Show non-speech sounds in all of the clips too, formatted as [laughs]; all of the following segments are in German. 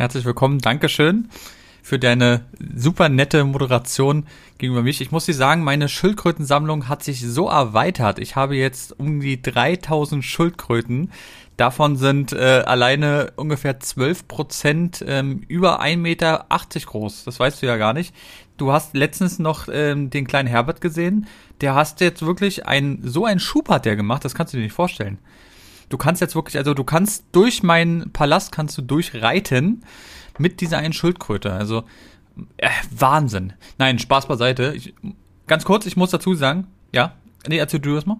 Herzlich willkommen. Dankeschön für deine super nette Moderation gegenüber mich. Ich muss dir sagen, meine Schildkrötensammlung hat sich so erweitert. Ich habe jetzt um die 3000 Schildkröten. Davon sind äh, alleine ungefähr 12 Prozent ähm, über 1,80 Meter groß. Das weißt du ja gar nicht. Du hast letztens noch ähm, den kleinen Herbert gesehen. Der hast jetzt wirklich ein, so ein Schub hat der gemacht, das kannst du dir nicht vorstellen. Du kannst jetzt wirklich, also du kannst durch meinen Palast kannst du durchreiten mit dieser einen Schildkröte. Also äh, Wahnsinn. Nein, Spaß beiseite. Ich, ganz kurz, ich muss dazu sagen, ja, nee, erzähl du das mal.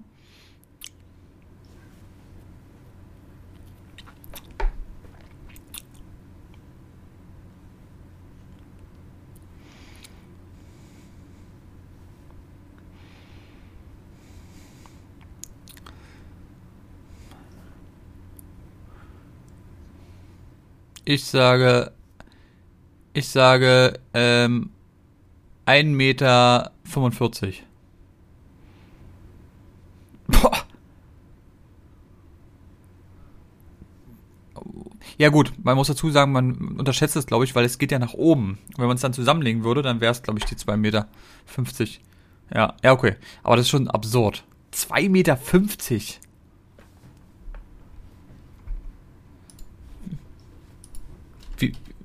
Ich sage, ich sage, ähm, 1,45 Meter. Boah. Ja gut, man muss dazu sagen, man unterschätzt es, glaube ich, weil es geht ja nach oben. Wenn man es dann zusammenlegen würde, dann wäre es, glaube ich, die 2,50 Meter. Ja, ja, okay. Aber das ist schon absurd. 2,50 Meter.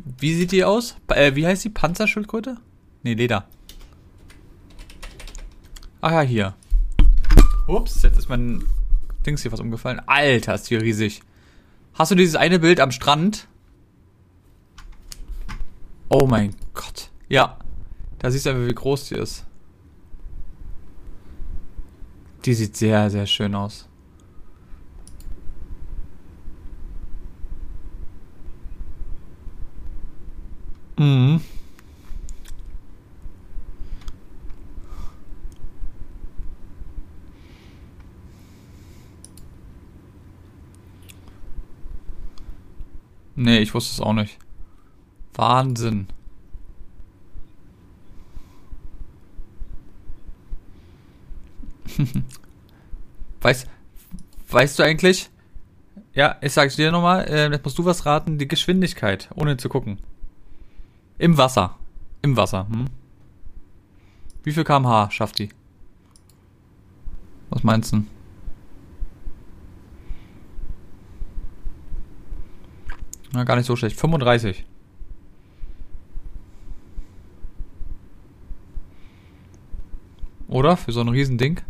Wie, sieht die aus? Äh, wie heißt die? Panzerschildkröte? Nee, Leder. Ah ja, hier. Ups, jetzt ist mein Dings hier was umgefallen. Alter, ist die riesig. Hast du dieses eine Bild am Strand? Oh mein Gott. Ja. Da siehst du einfach, wie groß die ist. Die sieht sehr, sehr schön aus. Mhm. Nee, ich wusste es auch nicht. Wahnsinn. [laughs] weißt, weißt du eigentlich? Ja, ich sag's dir nochmal, äh, jetzt musst du was raten, die Geschwindigkeit, ohne zu gucken. Im Wasser. Im Wasser. Hm? Wie viel kmh schafft die? Was meinst du? Na, gar nicht so schlecht. 35. Oder? Für so ein Riesending?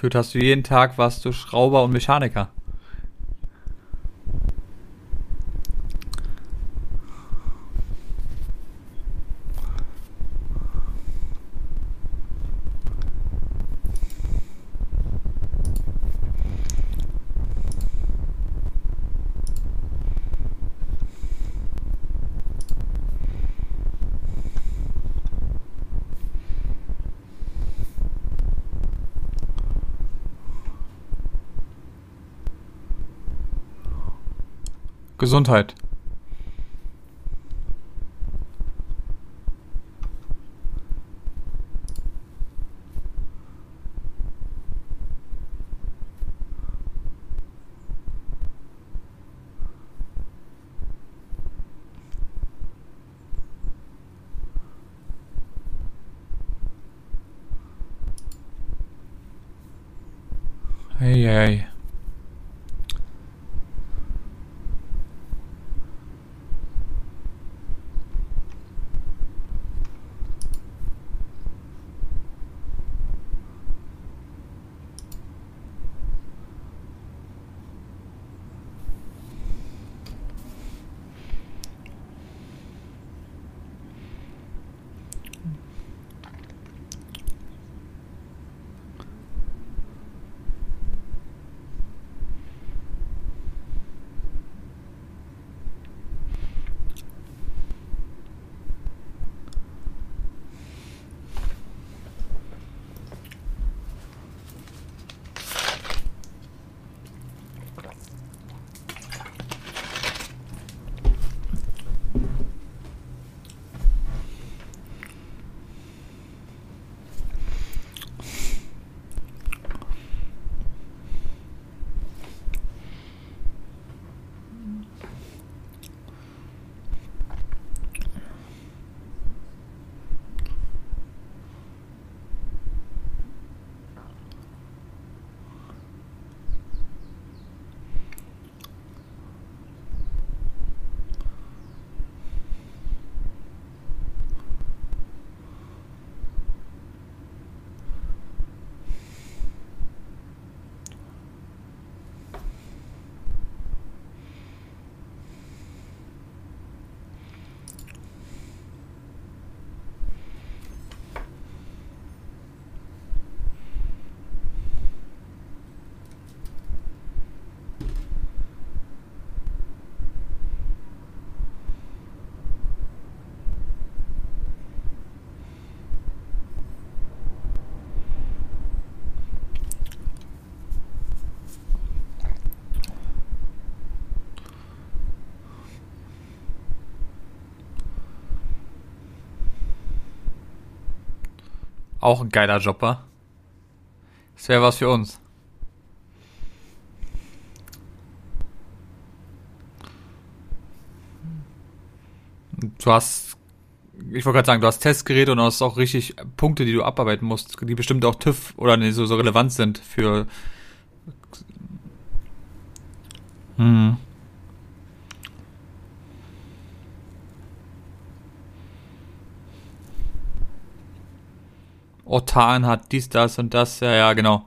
Geführt hast du jeden Tag warst du Schrauber und Mechaniker. Gesundheit. Auch ein geiler Jobber. Das wäre was für uns. Du hast, ich wollte gerade sagen, du hast Testgeräte und du hast auch richtig Punkte, die du abarbeiten musst, die bestimmt auch TÜV oder so, so relevant sind für. Otan hat dies, das und das, ja, ja, genau.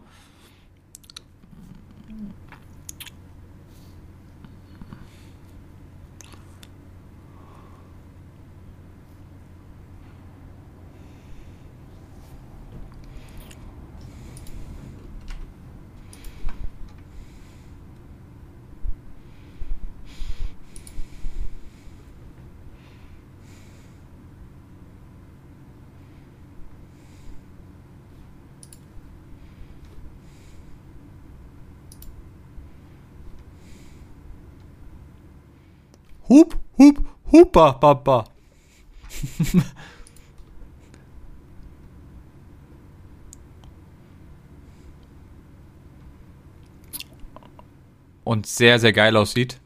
Hupa, papa. Und sehr, sehr geil aussieht.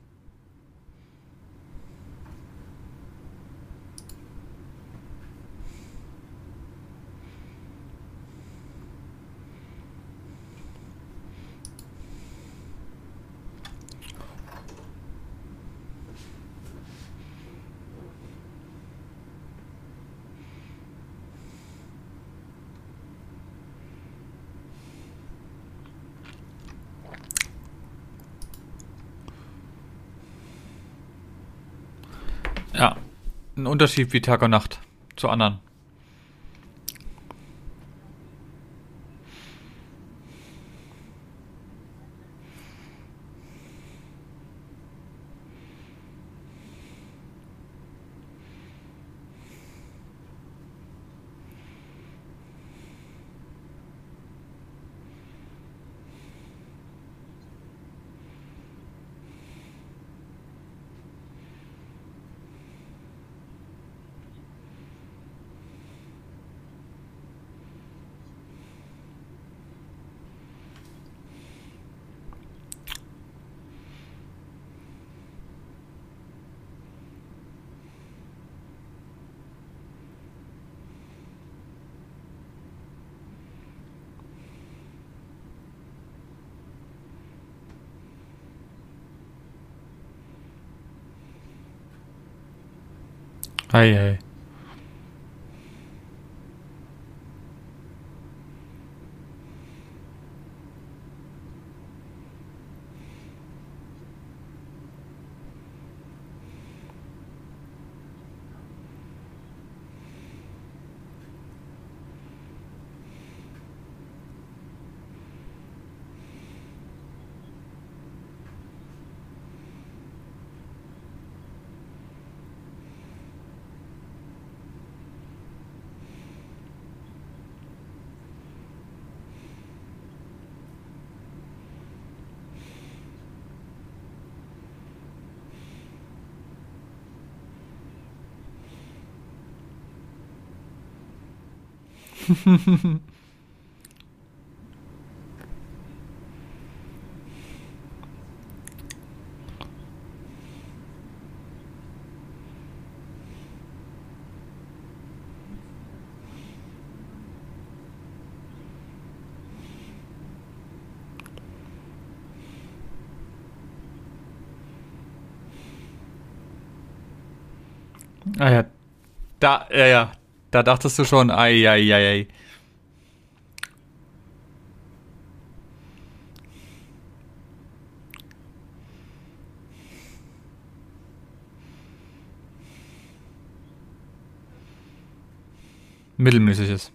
Ja, ein Unterschied wie Tag und Nacht zu anderen. Ei, ei. Ah ja, da, ja, ja, da dachtest du schon, ei, ei, ei, ei. Mittelmäßig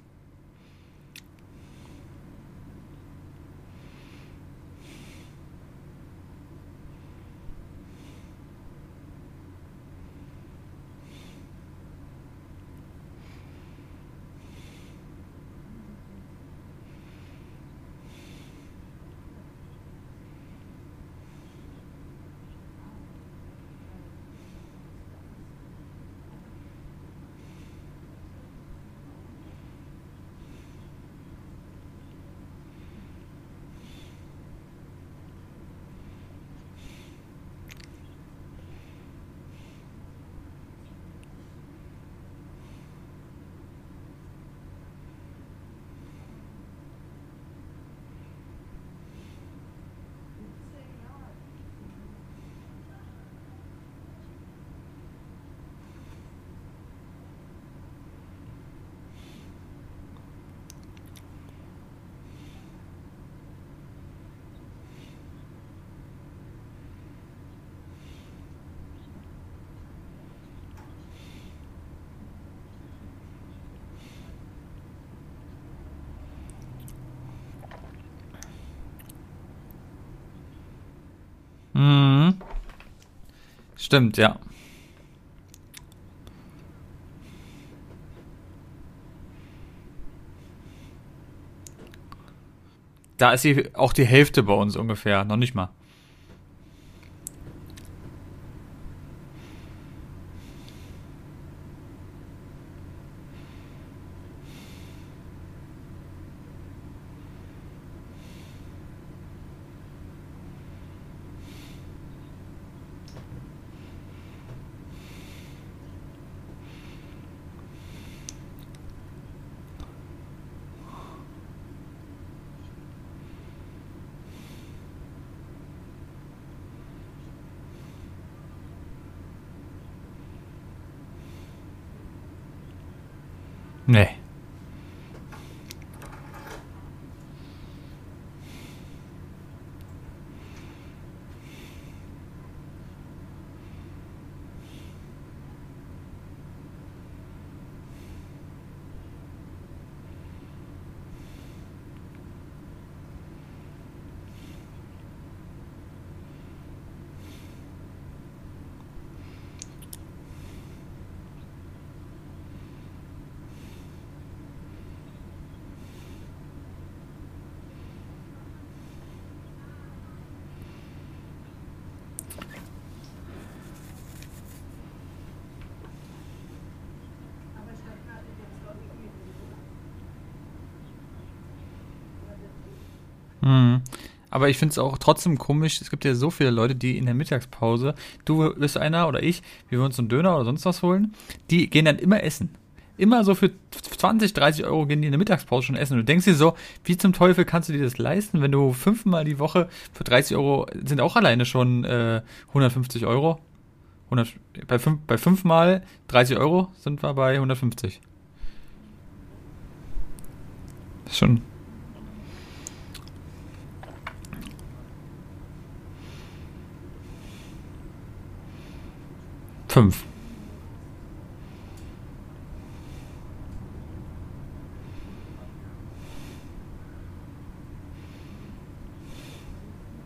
Stimmt, ja. Da ist sie auch die Hälfte bei uns ungefähr, noch nicht mal. Nee. Aber ich finde es auch trotzdem komisch, es gibt ja so viele Leute, die in der Mittagspause, du bist einer oder ich, wir wollen uns einen Döner oder sonst was holen, die gehen dann immer essen. Immer so für 20, 30 Euro gehen die in der Mittagspause schon essen. Und du denkst dir so, wie zum Teufel kannst du dir das leisten, wenn du fünfmal die Woche für 30 Euro, sind auch alleine schon äh, 150 Euro. 100, bei, fünf, bei fünfmal 30 Euro sind wir bei 150. Das ist schon Fünf.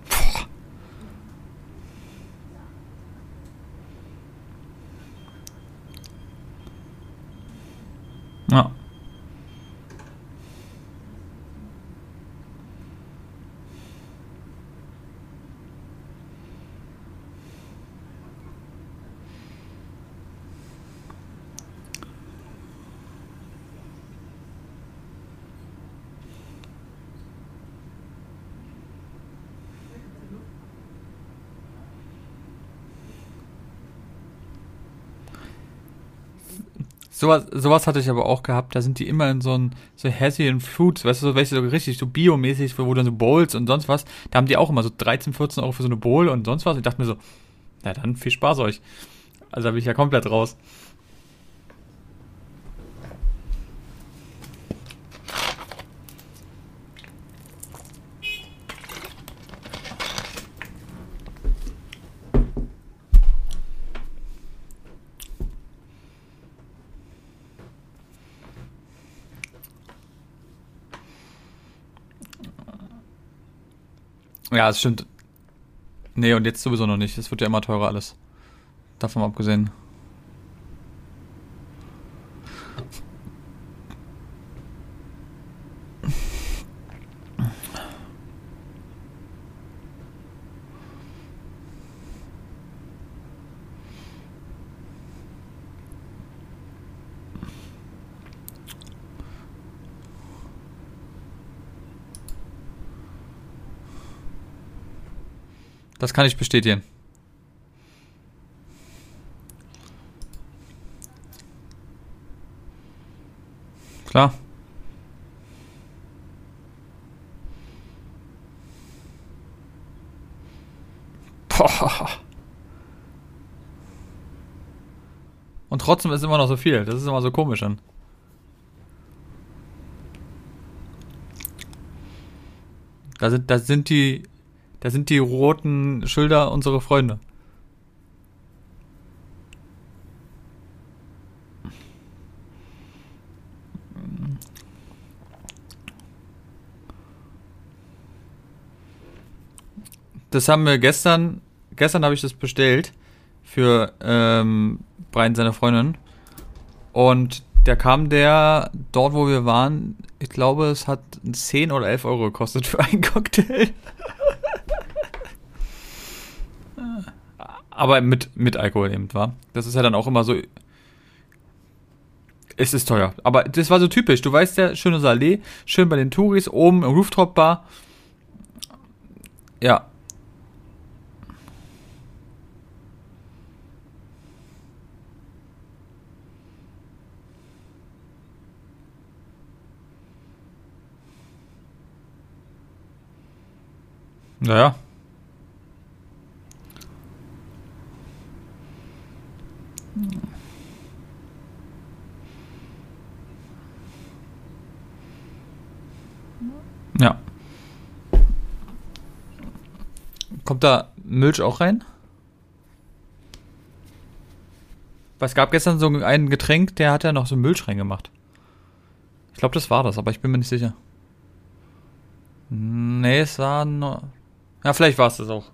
Boah. Ja. Sowas, sowas hatte ich aber auch gehabt, da sind die immer in so ein so Hessian Foods, weißt du, so welche so richtig so biomäßig, wo dann so Bowls und sonst was, da haben die auch immer so 13, 14 Euro für so eine Bowl und sonst was. Ich dachte mir so, na dann viel Spaß euch. Also da bin ich ja komplett raus. Ja, es stimmt. Nee, und jetzt sowieso noch nicht. Es wird ja immer teurer alles. Davon abgesehen. Das kann ich bestätigen. Klar. Boah. Und trotzdem ist immer noch so viel. Das ist immer so komisch dann. Da sind, da sind die da sind die roten Schilder unsere Freunde. Das haben wir gestern, gestern habe ich das bestellt für ähm, Brian seine Freundin. Und der kam der dort, wo wir waren, ich glaube, es hat 10 oder 11 Euro gekostet für einen [laughs] Cocktail. Aber mit, mit Alkohol eben, war. Das ist ja dann auch immer so. Es ist teuer. Aber das war so typisch. Du weißt ja, schöne Salé, schön bei den Touris, oben im Rooftop-Bar. Ja. Naja. Ja. Kommt da Milch auch rein? Weil es gab gestern so ein Getränk, der hat ja noch so Milch reingemacht. Ich glaube, das war das, aber ich bin mir nicht sicher. Nee, es war nur. Ja, vielleicht war es das auch.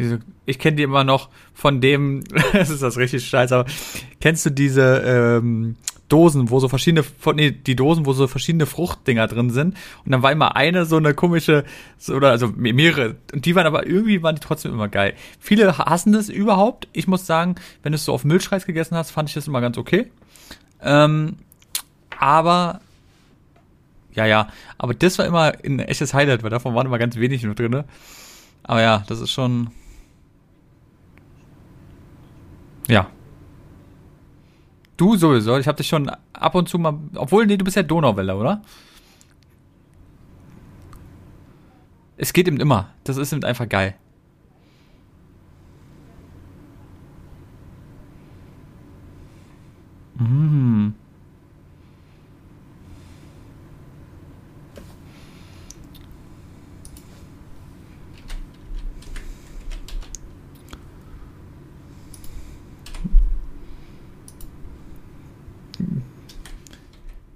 Diese, ich kenne die immer noch von dem, [laughs] das ist das richtig scheiße, aber kennst du diese ähm, Dosen, wo so verschiedene, nee, die Dosen, wo so verschiedene Fruchtdinger drin sind und dann war immer eine so eine komische, so, oder also mehrere, und die waren aber irgendwie, waren die trotzdem immer geil. Viele hassen das überhaupt. Ich muss sagen, wenn du es so auf Milchreis gegessen hast, fand ich das immer ganz okay. Ähm, aber ja, ja, aber das war immer ein echtes Highlight, weil davon waren immer ganz wenig nur drin. Aber ja, das ist schon, Ja. Du sowieso. Ich habe dich schon ab und zu mal. Obwohl, nee, du bist ja Donauwelle, oder? Es geht eben immer. Das ist eben einfach geil. Mmh.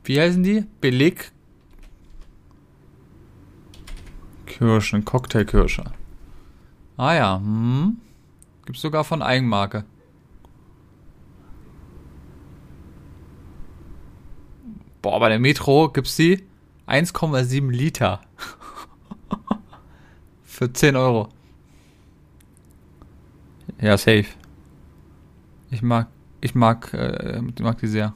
Wie heißen die? Beleg. Kirschen, Cocktailkirsche. Ah ja, hm. Gibt's sogar von Eigenmarke. Boah, bei der Metro gibt's die 1,7 Liter. [laughs] Für 10 Euro. Ja, safe. Ich mag, ich mag, äh, mag die sehr.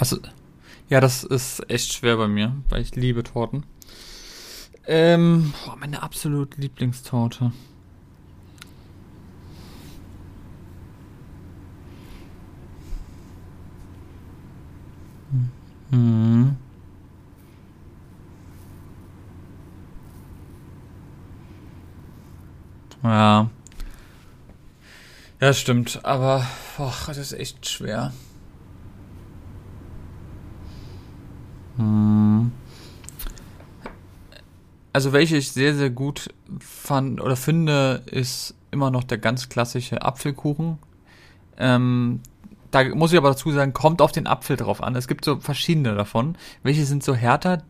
Was? Ja, das ist echt schwer bei mir, weil ich liebe Torten. Ähm, boah, meine absolute Lieblingstorte. Hm. Ja. Ja, stimmt. Aber, boah, das ist echt schwer. Also welche ich sehr, sehr gut fand oder finde, ist immer noch der ganz klassische Apfelkuchen. Ähm, da muss ich aber dazu sagen, kommt auf den Apfel drauf an. Es gibt so verschiedene davon. Welche sind so härter?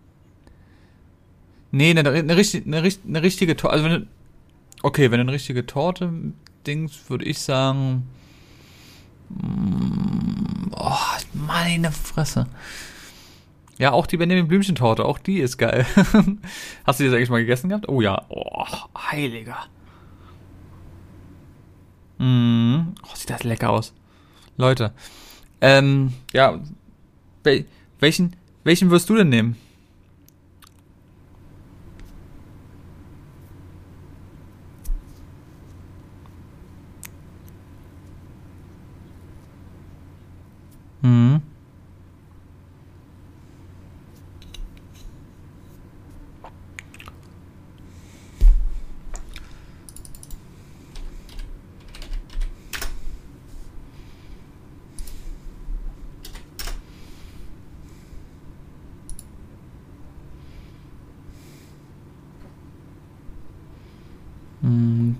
Nee, eine, eine, eine, eine richtige Torte. Also wenn okay, wenn eine richtige Torte Dings, würde ich sagen. Mm, oh, meine Fresse. Ja, auch die Benjamin Blümchen-Torte, auch die ist geil. [laughs] Hast du die eigentlich mal gegessen gehabt? Oh ja. Oh, heiliger. Mm. Oh, sieht das lecker aus. Leute. Ähm, ja. Wel welchen, welchen wirst du denn nehmen?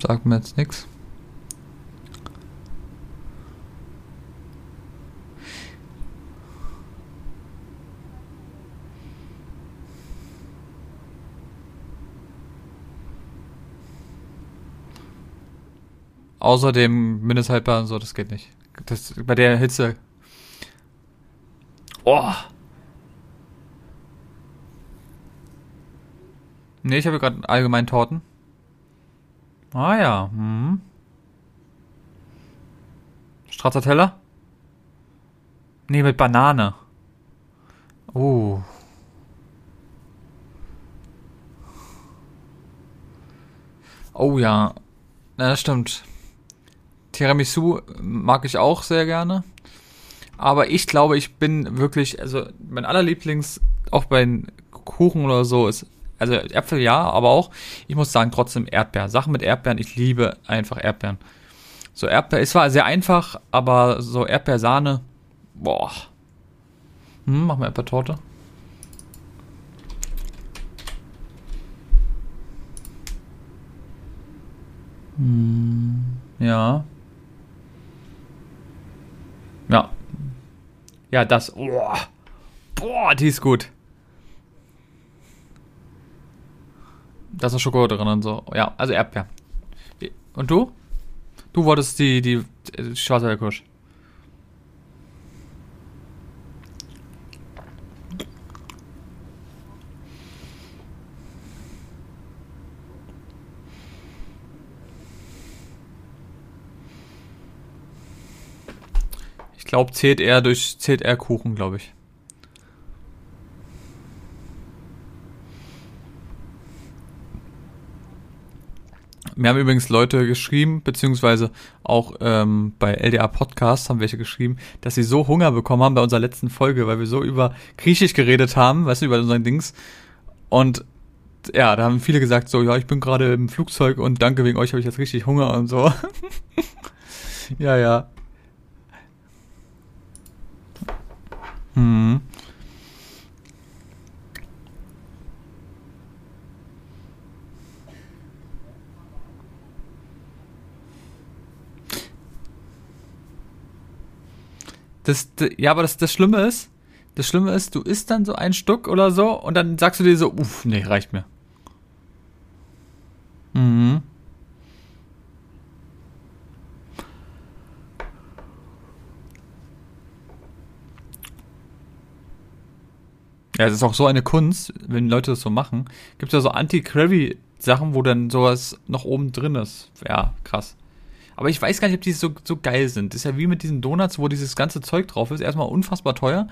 Sagt mir jetzt nichts. Außerdem Mindesthaltbar und so, das geht nicht. Das, bei der Hitze. Oh. Nee, ich habe gerade allgemein Torten. Ah ja. Hm. Stracciatella? Nee, mit Banane. Oh. Oh ja. Das stimmt. Tiramisu mag ich auch sehr gerne. Aber ich glaube, ich bin wirklich, also mein allerlieblings, auch bei Kuchen oder so, ist, also Äpfel ja, aber auch, ich muss sagen, trotzdem Erdbeeren. Sachen mit Erdbeeren, ich liebe einfach Erdbeeren. So Erdbeer, es war sehr einfach, aber so Erdbeersahne, boah. Hm, mach mal Erdbeertorte. Hm, ja. Ja. Ja, das. Boah, boah die ist gut. Da ist noch Schokolade drin und so. Ja, also Erdbeer. Und du? Du wolltest die, die, die schwarze Kirsch. glaube, zählt er durch, zählt er Kuchen, glaube ich. Mir haben übrigens Leute geschrieben, beziehungsweise auch ähm, bei LDA Podcast haben welche geschrieben, dass sie so Hunger bekommen haben bei unserer letzten Folge, weil wir so über Griechisch geredet haben, weißt du, über unseren Dings. Und ja, da haben viele gesagt, so, ja, ich bin gerade im Flugzeug und danke wegen euch habe ich jetzt richtig Hunger und so. [laughs] ja, ja. Mhm. Das, ja, aber das, das Schlimme ist, das Schlimme ist, du isst dann so ein Stück oder so und dann sagst du dir so, uff, nee, reicht mir. Mhm. Ja, es ist auch so eine Kunst, wenn Leute das so machen. Gibt es ja so Anti-Gravy-Sachen, wo dann sowas noch oben drin ist. Ja, krass. Aber ich weiß gar nicht, ob die so, so geil sind. Das ist ja wie mit diesen Donuts, wo dieses ganze Zeug drauf ist. Erstmal unfassbar teuer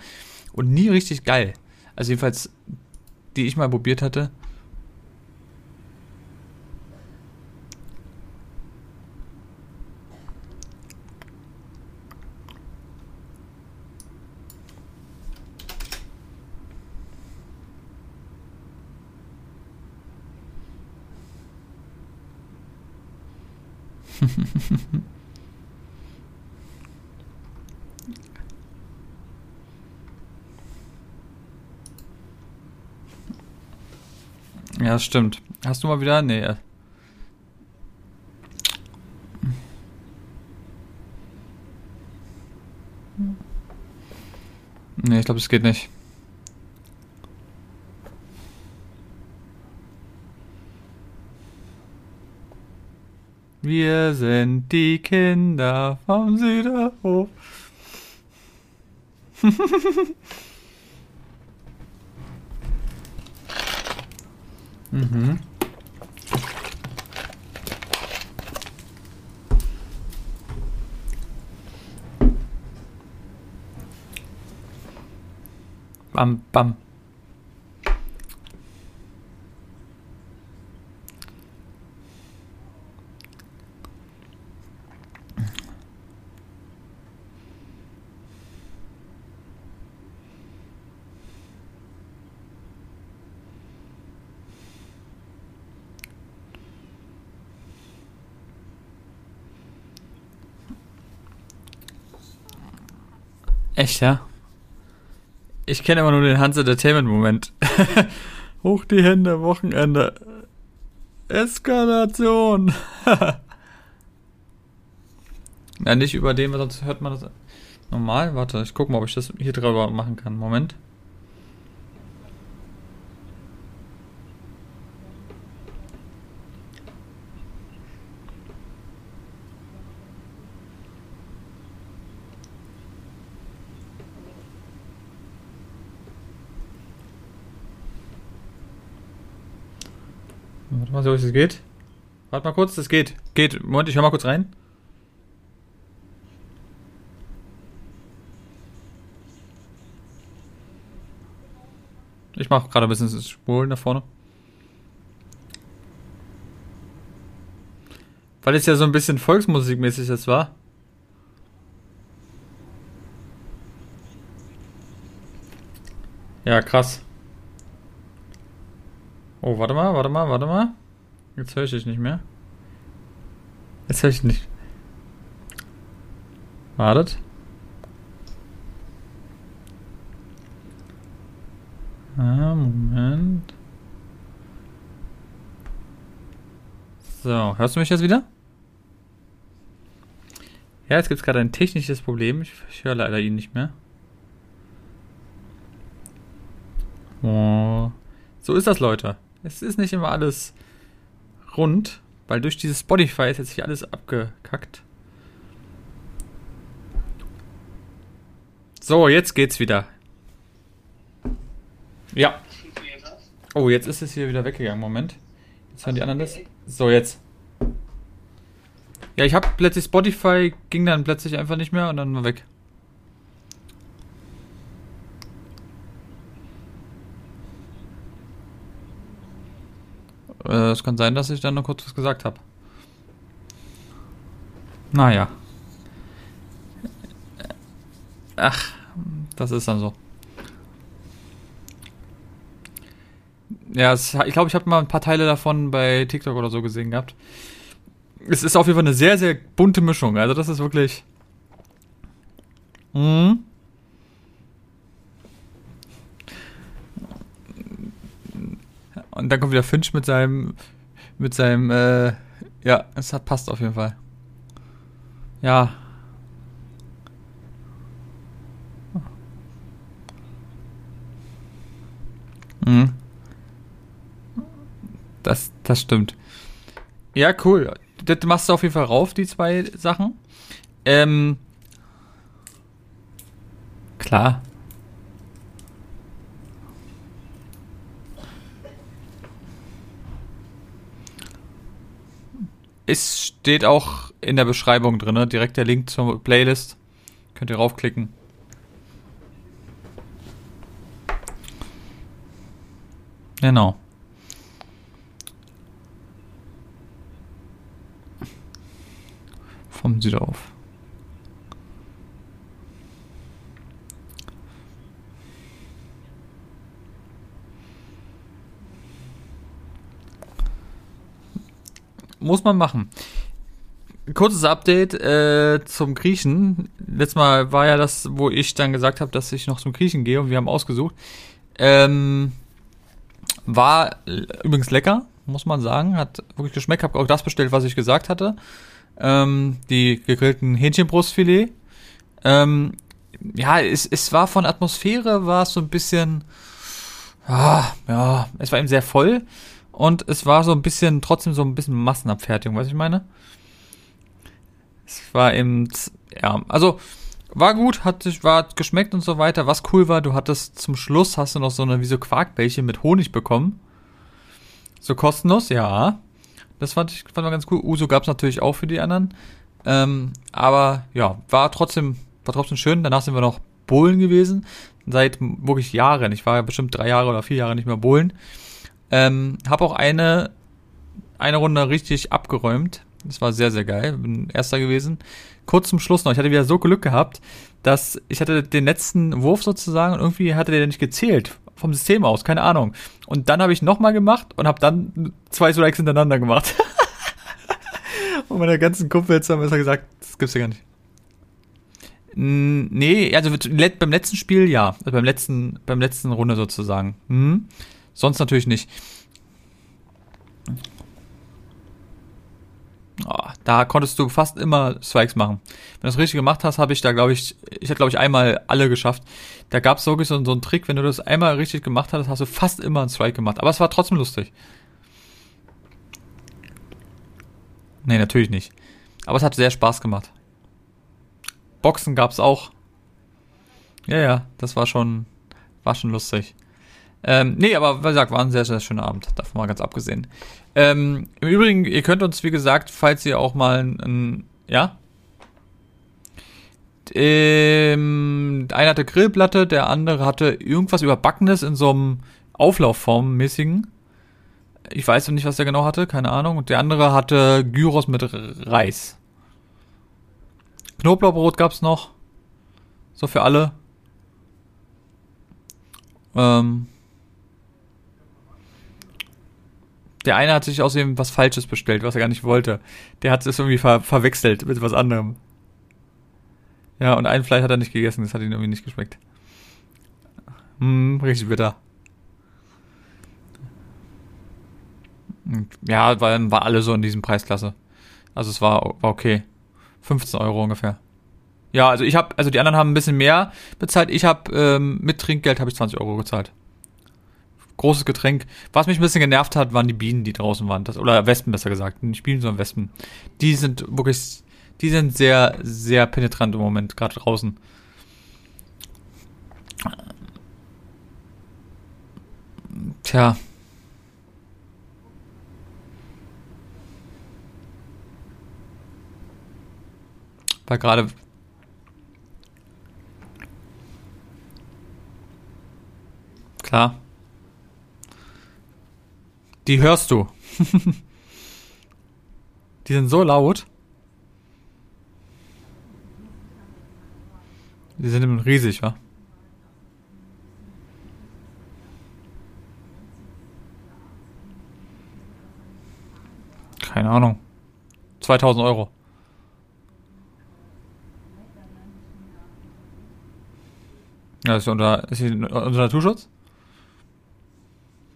und nie richtig geil. Also jedenfalls, die ich mal probiert hatte, [laughs] ja, stimmt. Hast du mal wieder? Nee. Nee, ich glaube, es geht nicht. Wir sind die Kinder vom Süderhof. [laughs] mhm. Bam, bam. Ja? Ich kenne immer nur den Hans Entertainment Moment. [laughs] Hoch die Hände, Wochenende. Eskalation. [laughs] ja, nicht über weil sonst hört man das normal. Warte, ich gucke mal, ob ich das hier drüber machen kann. Moment. Warte mal, so es geht. Warte mal kurz, das geht. Geht. Moment, ich hör mal kurz rein. Ich mache gerade ein bisschen Spulen nach vorne. Weil es ja so ein bisschen Volksmusikmäßig jetzt war. Ja, krass. Oh, warte mal, warte mal, warte mal. Jetzt höre ich dich nicht mehr. Jetzt höre ich nicht. Wartet. Ah, Moment. So, hörst du mich jetzt wieder? Ja, jetzt gibt es gerade ein technisches Problem. Ich, ich höre leider ihn nicht mehr. Oh. So ist das, Leute. Es ist nicht immer alles rund, weil durch dieses Spotify ist jetzt hier alles abgekackt. So, jetzt geht's wieder. Ja. Oh, jetzt ist es hier wieder weggegangen. Moment. Jetzt hören die anderen das. So, jetzt. Ja, ich hab plötzlich Spotify, ging dann plötzlich einfach nicht mehr und dann war weg. Äh, es kann sein, dass ich dann noch kurz was gesagt habe. Naja. Ach, das ist dann so. Ja, es, ich glaube, ich habe mal ein paar Teile davon bei TikTok oder so gesehen gehabt. Es ist auf jeden Fall eine sehr, sehr bunte Mischung. Also das ist wirklich. Mhm. Und dann kommt wieder Finch mit seinem, mit seinem, äh, ja, es hat passt auf jeden Fall. Ja. Mhm. Das, das stimmt. Ja, cool. Das machst du auf jeden Fall rauf, die zwei Sachen. Ähm, klar. Es steht auch in der Beschreibung drin, ne? direkt der Link zur Playlist. Könnt ihr raufklicken. Genau. Vom Südauf. Muss man machen. Kurzes Update äh, zum Griechen. Letztes Mal war ja das, wo ich dann gesagt habe, dass ich noch zum Griechen gehe und wir haben ausgesucht. Ähm, war übrigens lecker, muss man sagen. Hat wirklich geschmeckt. Habe auch das bestellt, was ich gesagt hatte. Ähm, die gegrillten Hähnchenbrustfilet. Ähm, ja, es, es war von Atmosphäre, war es so ein bisschen, ah, ja, es war eben sehr voll. Und es war so ein bisschen, trotzdem so ein bisschen Massenabfertigung, was ich meine? Es war eben, ja, also war gut, hat sich, war geschmeckt und so weiter. Was cool war, du hattest zum Schluss hast du noch so eine wie so Quarkbällchen mit Honig bekommen. So kostenlos, ja. Das fand ich, fand ich ganz cool. Uso gab's natürlich auch für die anderen. Ähm, aber ja, war trotzdem, war trotzdem schön. Danach sind wir noch Bowlen gewesen. Seit wirklich Jahren. Ich war ja bestimmt drei Jahre oder vier Jahre nicht mehr Bowlen. Ähm, habe auch eine, eine Runde richtig abgeräumt. Das war sehr, sehr geil. Bin erster gewesen. Kurz zum Schluss noch. Ich hatte wieder so Glück gehabt, dass ich hatte den letzten Wurf sozusagen und irgendwie hatte der nicht gezählt. Vom System aus, keine Ahnung. Und dann habe ich nochmal gemacht und habe dann zwei Strikes hintereinander gemacht. [laughs] und meine ganzen Kumpels haben besser gesagt, das gibt's ja gar nicht. Nee, also beim letzten Spiel ja. Also beim letzten, beim letzten Runde sozusagen. Hm? Sonst natürlich nicht. Oh, da konntest du fast immer Strikes machen. Wenn du das richtig gemacht hast, habe ich da, glaube ich, ich hätte, glaube ich, einmal alle geschafft. Da gab es wirklich so, so einen Trick, wenn du das einmal richtig gemacht hast, hast du fast immer einen Strike gemacht. Aber es war trotzdem lustig. Nee, natürlich nicht. Aber es hat sehr Spaß gemacht. Boxen gab es auch. Ja, ja, das war schon, war schon lustig. Ähm, nee, aber wie gesagt, war ein sehr, sehr schöner Abend. Davon mal ganz abgesehen. Ähm, Im Übrigen, ihr könnt uns, wie gesagt, falls ihr auch mal ein, ein ja? Ähm, einer hatte Grillplatte, der andere hatte irgendwas überbackenes in so einem Auflaufform-mäßigen. Ich weiß noch nicht, was der genau hatte, keine Ahnung. Und der andere hatte Gyros mit Reis. Knoblauchbrot gab's noch. So für alle. Ähm, Der eine hat sich außerdem was Falsches bestellt, was er gar nicht wollte. Der hat es irgendwie ver verwechselt mit was anderem. Ja, und ein Fleisch hat er nicht gegessen, das hat ihm irgendwie nicht geschmeckt. Hm, richtig bitter. Ja, war, war alle so in diesem Preisklasse. Also es war, war okay. 15 Euro ungefähr. Ja, also ich habe, also die anderen haben ein bisschen mehr bezahlt. Ich habe ähm, mit Trinkgeld habe ich 20 Euro gezahlt großes Getränk. Was mich ein bisschen genervt hat, waren die Bienen, die draußen waren. Das, oder Wespen besser gesagt. Nicht Bienen, sondern Wespen. Die sind wirklich, die sind sehr, sehr penetrant im Moment, gerade draußen. Tja. Weil gerade klar. Die hörst du. die sind so laut. Die sind riesig, wa? Keine Ahnung. 2000 Euro. Ja, ist unter, ist unter Naturschutz?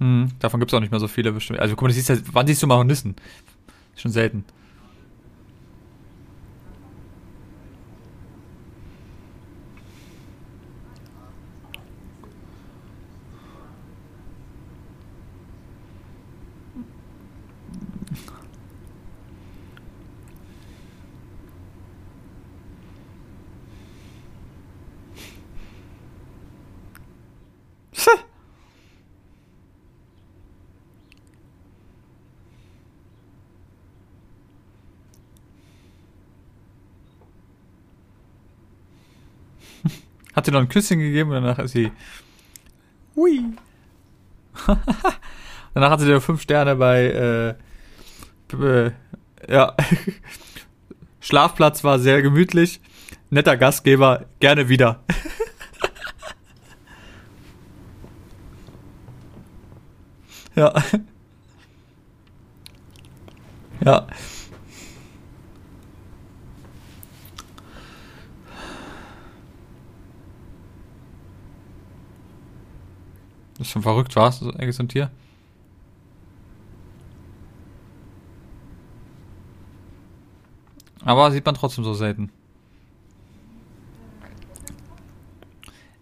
Hm, davon gibt es auch nicht mehr so viele bestimmt. Also guck mal, siehst ja, wann siehst du Maronissen? Schon selten. Hat sie noch ein Küsschen gegeben und danach ist sie. Hui. [laughs] danach hat sie dir fünf Sterne bei. Äh, äh, ja. [laughs] Schlafplatz war sehr gemütlich. Netter Gastgeber, gerne wieder. [laughs] ja. Ja. Schon verrückt, warst so ein Tier? Aber sieht man trotzdem so selten.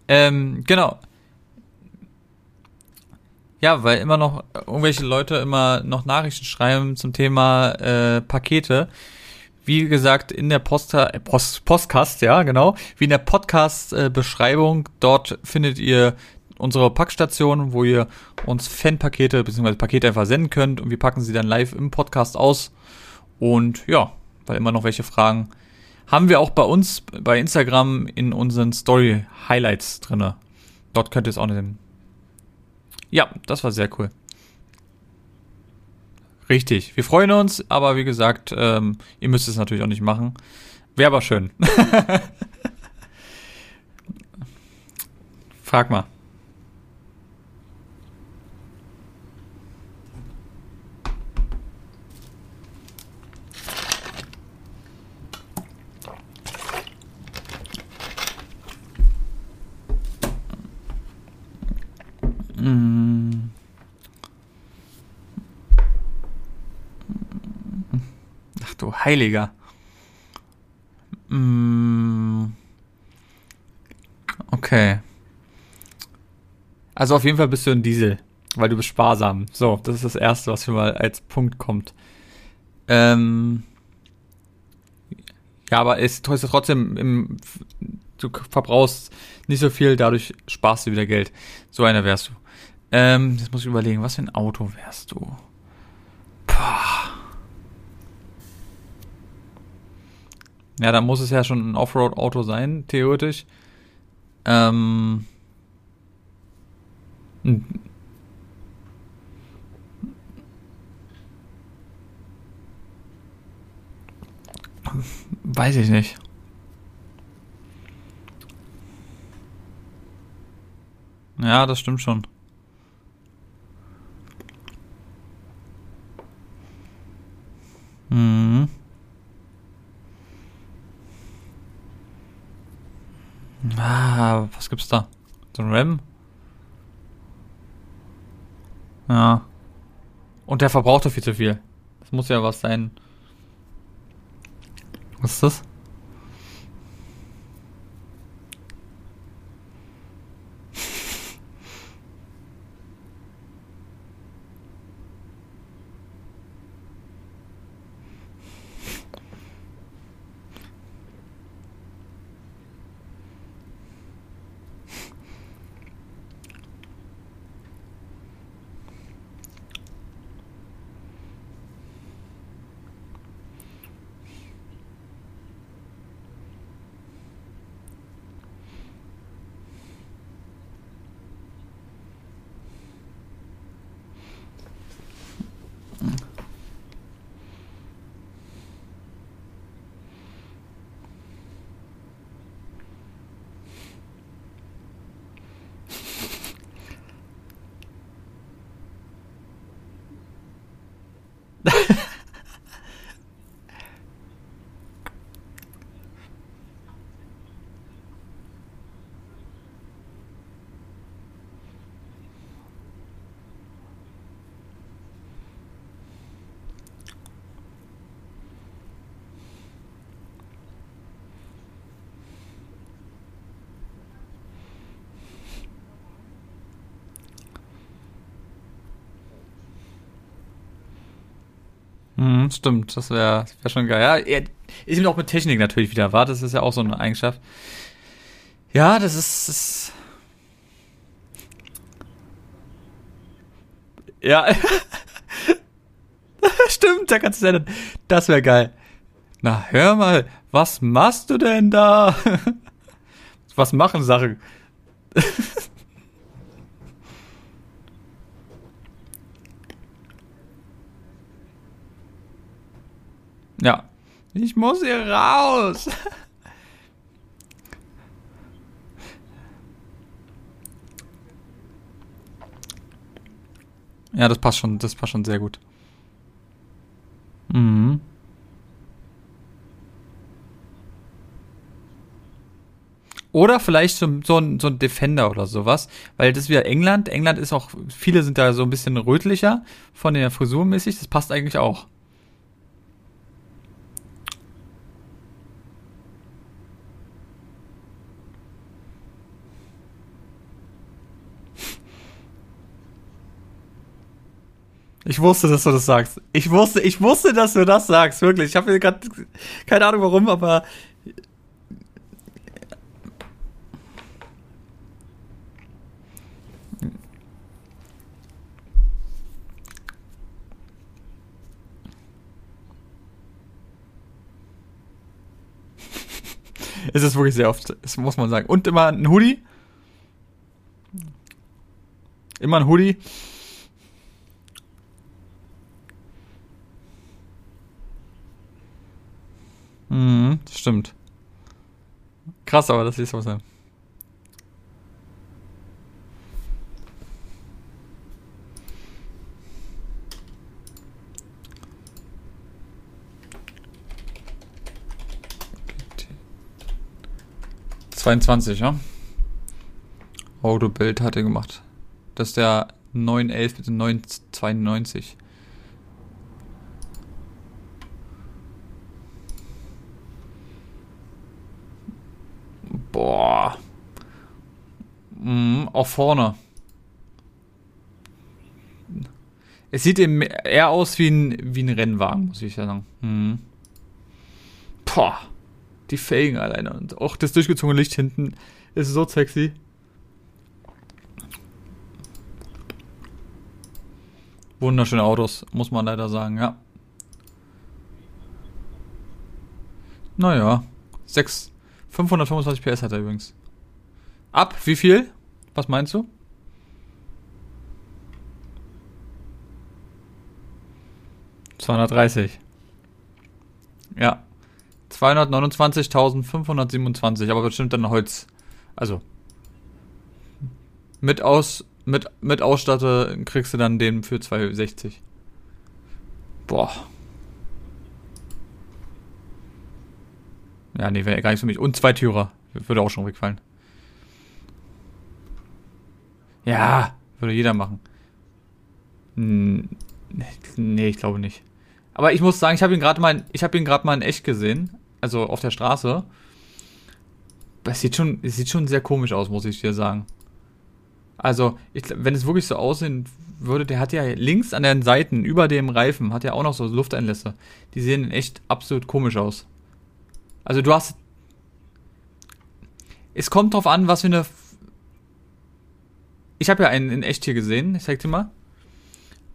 Ähm, genau. Ja, weil immer noch irgendwelche Leute immer noch Nachrichten schreiben zum Thema äh, Pakete. Wie gesagt, in der Posta äh, Post, Postcast, ja, genau. Wie in der Podcast-Beschreibung. Äh, dort findet ihr unsere Packstation, wo ihr uns Fanpakete bzw. Pakete einfach senden könnt und wir packen sie dann live im Podcast aus. Und ja, weil immer noch welche Fragen haben wir auch bei uns bei Instagram in unseren Story Highlights drinne. Dort könnt ihr es auch nehmen. Ja, das war sehr cool. Richtig. Wir freuen uns, aber wie gesagt, ähm, ihr müsst es natürlich auch nicht machen. Wäre aber schön. [laughs] Frag mal. Mm. Ach du Heiliger. Mm. Okay. Also auf jeden Fall bist du ein Diesel, weil du bist sparsam. So, das ist das Erste, was mir mal als Punkt kommt. Ähm ja, aber es ist trotzdem, im, du verbrauchst nicht so viel, dadurch sparst du wieder Geld. So einer wärst du. Ähm, jetzt muss ich überlegen, was für ein Auto wärst du? Pah. Ja, da muss es ja schon ein Offroad-Auto sein, theoretisch. Ähm. Weiß ich nicht. Ja, das stimmt schon. Mhm. Ah, was gibt's da? So ein Ram? Ja. Und der verbraucht doch viel zu viel. Das muss ja was sein. Was ist das? Mhm, stimmt, das wäre wär schon geil. Ja, er ist auch mit Technik natürlich wieder war. Das ist ja auch so eine Eigenschaft. Ja, das ist. Das ja. [laughs] stimmt, da kannst du ja Das wäre geil. Na, hör mal, was machst du denn da? [laughs] was machen Sachen? [laughs] Ja. Ich muss hier raus. Ja, das passt schon, das passt schon sehr gut. Mhm. Oder vielleicht so, so, ein, so ein Defender oder sowas, weil das ist wieder England. England ist auch, viele sind da so ein bisschen rötlicher von der Frisur mäßig, das passt eigentlich auch. Ich wusste, dass du das sagst. Ich wusste, ich wusste, dass du das sagst, wirklich. Ich habe gerade keine Ahnung warum, aber [laughs] es ist wirklich sehr oft, das muss man sagen. Und immer ein Hoodie. Immer ein Hoodie. Mhm, stimmt. Krass, aber das ist was sein. Zweiundzwanzig, ja? Autobild hat er gemacht. Das ist der 911 mit 992. Auch vorne. Es sieht eben eher aus wie ein, wie ein Rennwagen, muss ich sagen. Hm. Boah. Die Felgen alleine und auch das durchgezogene Licht hinten ist so sexy. Wunderschöne Autos, muss man leider sagen, ja. Naja, 6, 525 PS hat er übrigens. Ab, wie viel? Was meinst du? Zweihundertdreißig. Ja. 229.527, aber bestimmt dann Holz. Also. Mit aus, mit, mit Ausstatter kriegst du dann den für 260. Boah. Ja, nee, wäre gar nicht für mich. Und zwei Türer. Würde auch schon wegfallen. Ja, würde jeder machen. Hm, nee, ich glaube nicht. Aber ich muss sagen, ich habe ihn gerade mal, ich habe ihn gerade mal in echt gesehen, also auf der Straße. Es sieht schon, es sieht schon sehr komisch aus, muss ich dir sagen. Also, ich, wenn es wirklich so aussehen würde, der hat ja links an den Seiten über dem Reifen hat ja auch noch so Lufteinlässe. Die sehen echt absolut komisch aus. Also du hast. Es kommt drauf an, was für eine. Ich habe ja einen in echt hier gesehen. Ich zeig dir mal.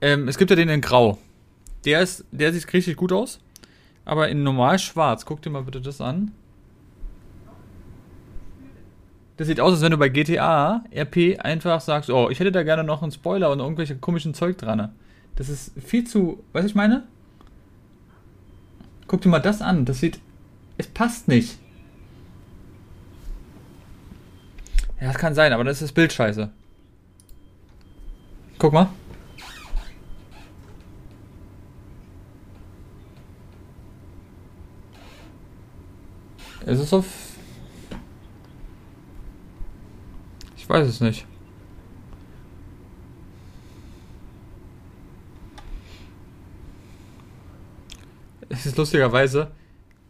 Ähm, es gibt ja den in Grau. Der ist, der sieht richtig gut aus. Aber in normal schwarz. Guck dir mal bitte das an. Das sieht aus, als wenn du bei GTA RP einfach sagst, oh, ich hätte da gerne noch einen Spoiler und irgendwelche komischen Zeug dran. Das ist viel zu, weißt du, ich meine? Guck dir mal das an. Das sieht es passt nicht. Ja, das kann sein, aber das ist das Bild scheiße. Guck mal. Ist es auf. Ich weiß es nicht. Es ist lustigerweise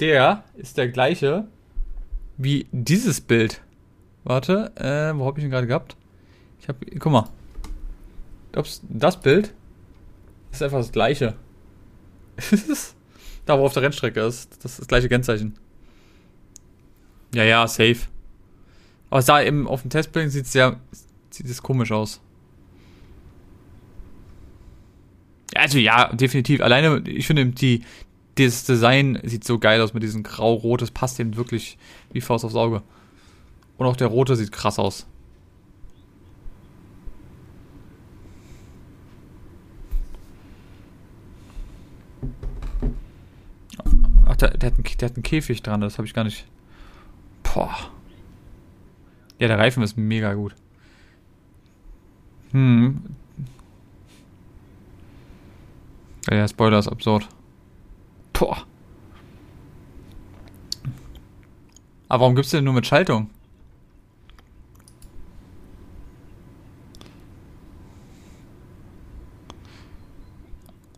der ist der gleiche wie dieses Bild. Warte, äh, wo habe ich ihn gerade gehabt? Ich habe, guck mal. Das Bild ist einfach das gleiche. [laughs] da, wo auf der Rennstrecke ist. Das ist das gleiche Kennzeichen. Ja, ja, safe. Aber da eben auf dem Testbild sieht es sehr, sieht es komisch aus. Also ja, definitiv. Alleine, ich finde die, das Design sieht so geil aus mit diesem grau-rot. Das passt ihm wirklich wie Faust aufs Auge. Und auch der rote sieht krass aus. Ach, der, der, hat einen, der hat einen Käfig dran, das habe ich gar nicht. Boah. Ja, der Reifen ist mega gut. Hm. Ja, der Spoiler ist absurd. Boah. Aber warum gibt's denn nur mit Schaltung?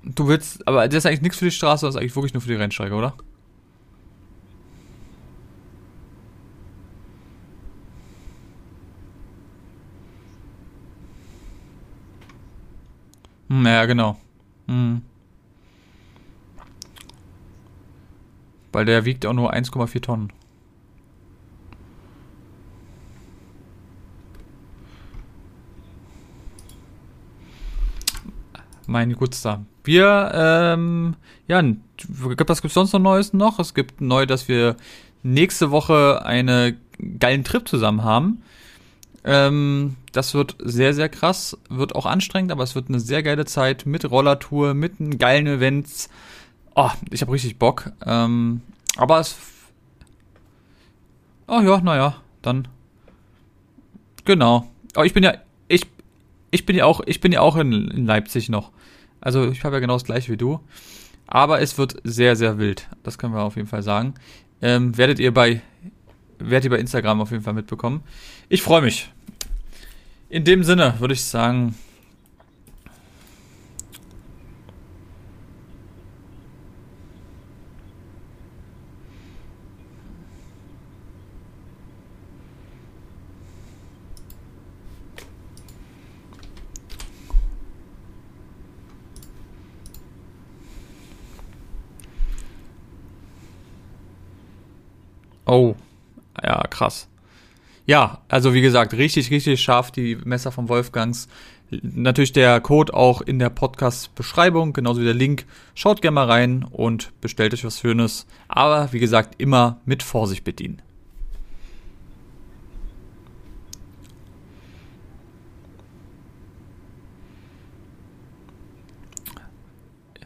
Du willst, aber das ist eigentlich nichts für die Straße, das ist eigentlich wirklich nur für die Rennstrecke, oder? Ja, genau. Hm. Weil der wiegt auch nur 1,4 Tonnen. Mein Gutster. Wir, ähm, ja, was gibt's sonst noch Neues noch? Es gibt neu, dass wir nächste Woche einen geilen Trip zusammen haben. Ähm, das wird sehr, sehr krass, wird auch anstrengend, aber es wird eine sehr geile Zeit mit Rollertour, mit geilen Events. Oh, ich habe richtig Bock. Ähm, aber es. Oh ja, naja, dann. Genau. Aber ich bin ja. Ich, ich bin ja auch, ich bin ja auch in, in Leipzig noch. Also ich habe ja genau das gleiche wie du. Aber es wird sehr, sehr wild. Das können wir auf jeden Fall sagen. Ähm, werdet ihr bei werdet ihr bei Instagram auf jeden Fall mitbekommen. Ich freue mich. In dem Sinne würde ich sagen. Oh, ja, krass. Ja, also wie gesagt, richtig, richtig scharf die Messer von Wolfgangs. Natürlich der Code auch in der Podcast-Beschreibung, genauso wie der Link. Schaut gerne mal rein und bestellt euch was Schönes. Aber wie gesagt, immer mit Vorsicht bedienen.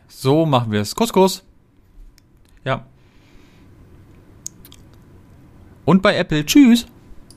So machen wir es. Kuss, Kuss. Ja. Und bei Apple. Tschüss.